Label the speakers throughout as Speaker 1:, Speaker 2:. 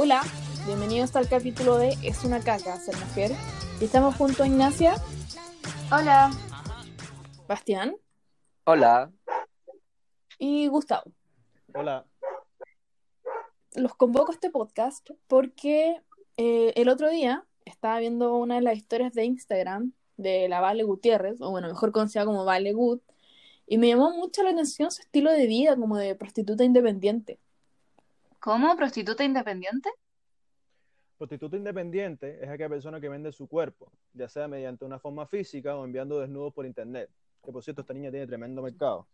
Speaker 1: Hola, bienvenidos al capítulo de Es una caca ser mujer. Y estamos junto a Ignacia.
Speaker 2: Hola.
Speaker 1: Bastián.
Speaker 3: Hola.
Speaker 1: Y Gustavo.
Speaker 4: Hola.
Speaker 1: Los convoco a este podcast porque eh, el otro día estaba viendo una de las historias de Instagram de la Vale Gutiérrez, o bueno, mejor conocida como Vale Gut, y me llamó mucho la atención su estilo de vida como de prostituta independiente.
Speaker 2: ¿Cómo? ¿Prostituta independiente?
Speaker 4: Prostituta independiente es aquella persona que vende su cuerpo, ya sea mediante una forma física o enviando desnudos por internet. Que por cierto, esta niña tiene tremendo mercado.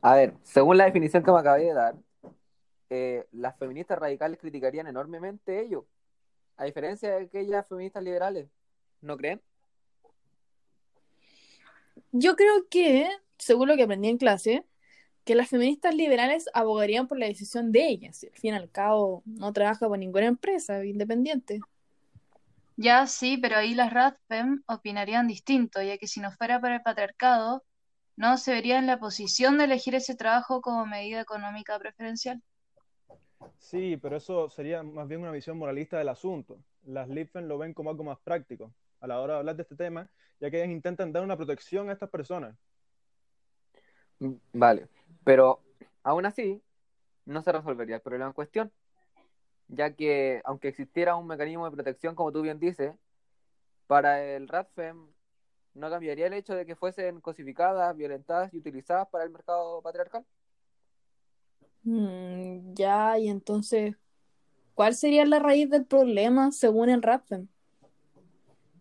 Speaker 3: A ver, según la definición que me acabé de dar, eh, las feministas radicales criticarían enormemente ello, a diferencia de aquellas feministas liberales. ¿No creen?
Speaker 1: Yo creo que, según lo que aprendí en clase, que las feministas liberales abogarían por la decisión de ellas. Al fin y al cabo, no trabaja por ninguna empresa independiente.
Speaker 2: Ya sí, pero ahí las RADFEM opinarían distinto, ya que si no fuera por el patriarcado, no se vería en la posición de elegir ese trabajo como medida económica preferencial.
Speaker 4: Sí, pero eso sería más bien una visión moralista del asunto. Las LIFEN lo ven como algo más práctico a la hora de hablar de este tema, ya que ellas intentan dar una protección a estas personas.
Speaker 3: Mm, vale, pero aún así no se resolvería el problema en cuestión, ya que aunque existiera un mecanismo de protección, como tú bien dices, para el RADFEM no cambiaría el hecho de que fuesen cosificadas, violentadas y utilizadas para el mercado patriarcal.
Speaker 1: Mm, ya, y entonces, ¿cuál sería la raíz del problema según el RADFEM?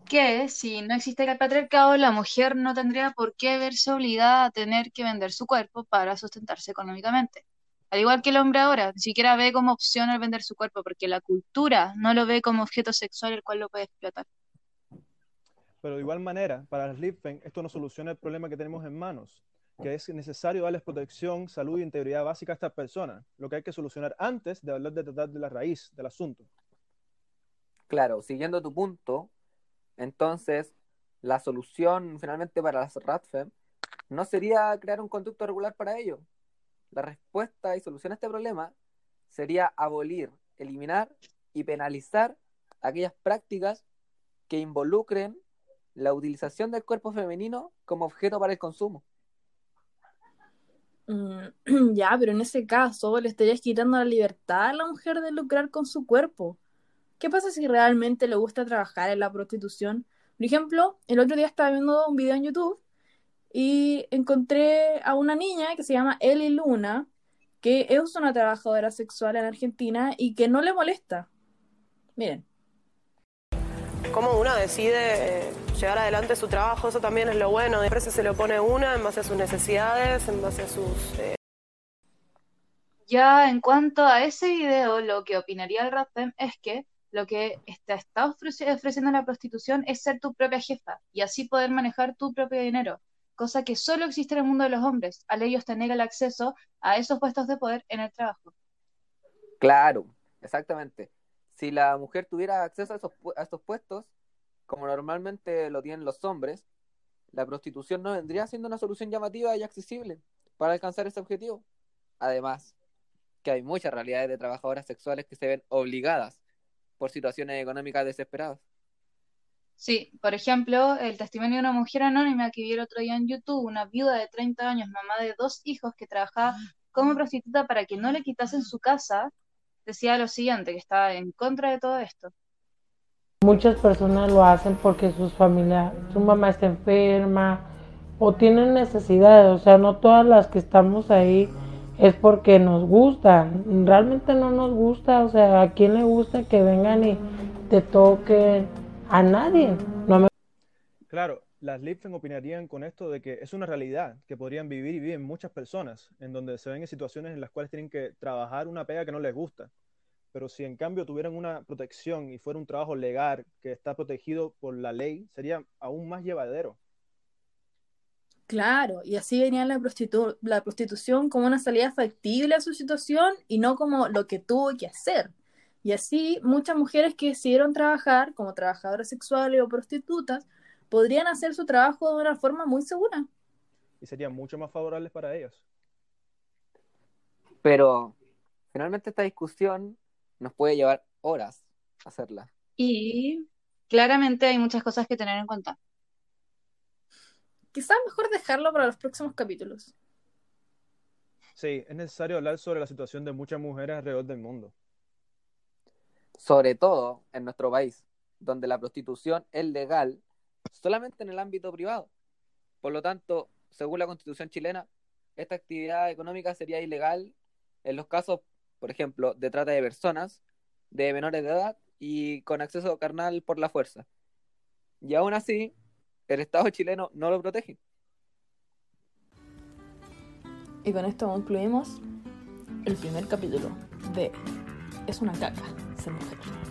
Speaker 2: Que si no existiera el patriarcado, la mujer no tendría por qué verse obligada a tener que vender su cuerpo para sustentarse económicamente. Al igual que el hombre ahora, ni siquiera ve como opción el vender su cuerpo, porque la cultura no lo ve como objeto sexual el cual lo puede explotar.
Speaker 4: Pero de igual manera, para las Lipfen, esto no soluciona el problema que tenemos en manos, que es necesario darles protección, salud e integridad básica a estas personas, lo que hay que solucionar antes de hablar de tratar de la raíz del asunto.
Speaker 3: Claro, siguiendo tu punto, entonces la solución finalmente para las RATFEM no sería crear un conducto regular para ello. La respuesta y solución a este problema sería abolir, eliminar y penalizar aquellas prácticas que involucren la utilización del cuerpo femenino como objeto para el consumo.
Speaker 1: Mm, ya, pero en ese caso le estarías quitando la libertad a la mujer de lucrar con su cuerpo. ¿Qué pasa si realmente le gusta trabajar en la prostitución? Por ejemplo, el otro día estaba viendo un video en YouTube y encontré a una niña que se llama Eli Luna, que es una trabajadora sexual en Argentina y que no le molesta. Miren.
Speaker 5: Cómo uno decide eh, llevar adelante su trabajo, eso también es lo bueno. De precio se lo pone una en base a sus necesidades, en base a sus... Eh,
Speaker 2: ya en cuanto a ese video, lo que opinaría el RAPEM es que lo que está ofreciendo la prostitución es ser tu propia jefa y así poder manejar tu propio dinero, cosa que solo existe en el mundo de los hombres, al ellos tener el acceso a esos puestos de poder en el trabajo.
Speaker 3: Claro, exactamente. Si la mujer tuviera acceso a, esos, a estos puestos, como normalmente lo tienen los hombres, la prostitución no vendría siendo una solución llamativa y accesible para alcanzar ese objetivo. Además, que hay muchas realidades de trabajadoras sexuales que se ven obligadas por situaciones económicas desesperadas.
Speaker 2: Sí, por ejemplo, el testimonio de una mujer anónima que vi el otro día en YouTube, una viuda de 30 años, mamá de dos hijos que trabajaba como prostituta para que no le quitasen su casa, decía lo siguiente, que estaba en contra de todo esto.
Speaker 6: Muchas personas lo hacen porque sus familias, su mamá está enferma o tienen necesidades, o sea, no todas las que estamos ahí es porque nos gusta. Realmente no nos gusta, o sea, ¿a quién le gusta que vengan y te toquen? A nadie.
Speaker 4: Claro, las Lipfen opinarían con esto de que es una realidad que podrían vivir y viven muchas personas, en donde se ven en situaciones en las cuales tienen que trabajar una pega que no les gusta. Pero si en cambio tuvieran una protección y fuera un trabajo legal que está protegido por la ley, sería aún más llevadero.
Speaker 1: Claro, y así venía la, la prostitución como una salida factible a su situación y no como lo que tuvo que hacer. Y así muchas mujeres que decidieron trabajar como trabajadoras sexuales o prostitutas podrían hacer su trabajo de una forma muy segura.
Speaker 4: Y serían mucho más favorables para ellas.
Speaker 3: Pero finalmente esta discusión nos puede llevar horas hacerla.
Speaker 2: Y claramente hay muchas cosas que tener en cuenta.
Speaker 1: Quizás mejor dejarlo para los próximos capítulos.
Speaker 4: Sí, es necesario hablar sobre la situación de muchas mujeres alrededor del mundo.
Speaker 3: Sobre todo en nuestro país, donde la prostitución es legal solamente en el ámbito privado. Por lo tanto, según la constitución chilena, esta actividad económica sería ilegal en los casos, por ejemplo, de trata de personas, de menores de edad y con acceso carnal por la fuerza. Y aún así, el Estado chileno no lo protege.
Speaker 1: Y con esto concluimos el primer capítulo de Es una caca ser mujer.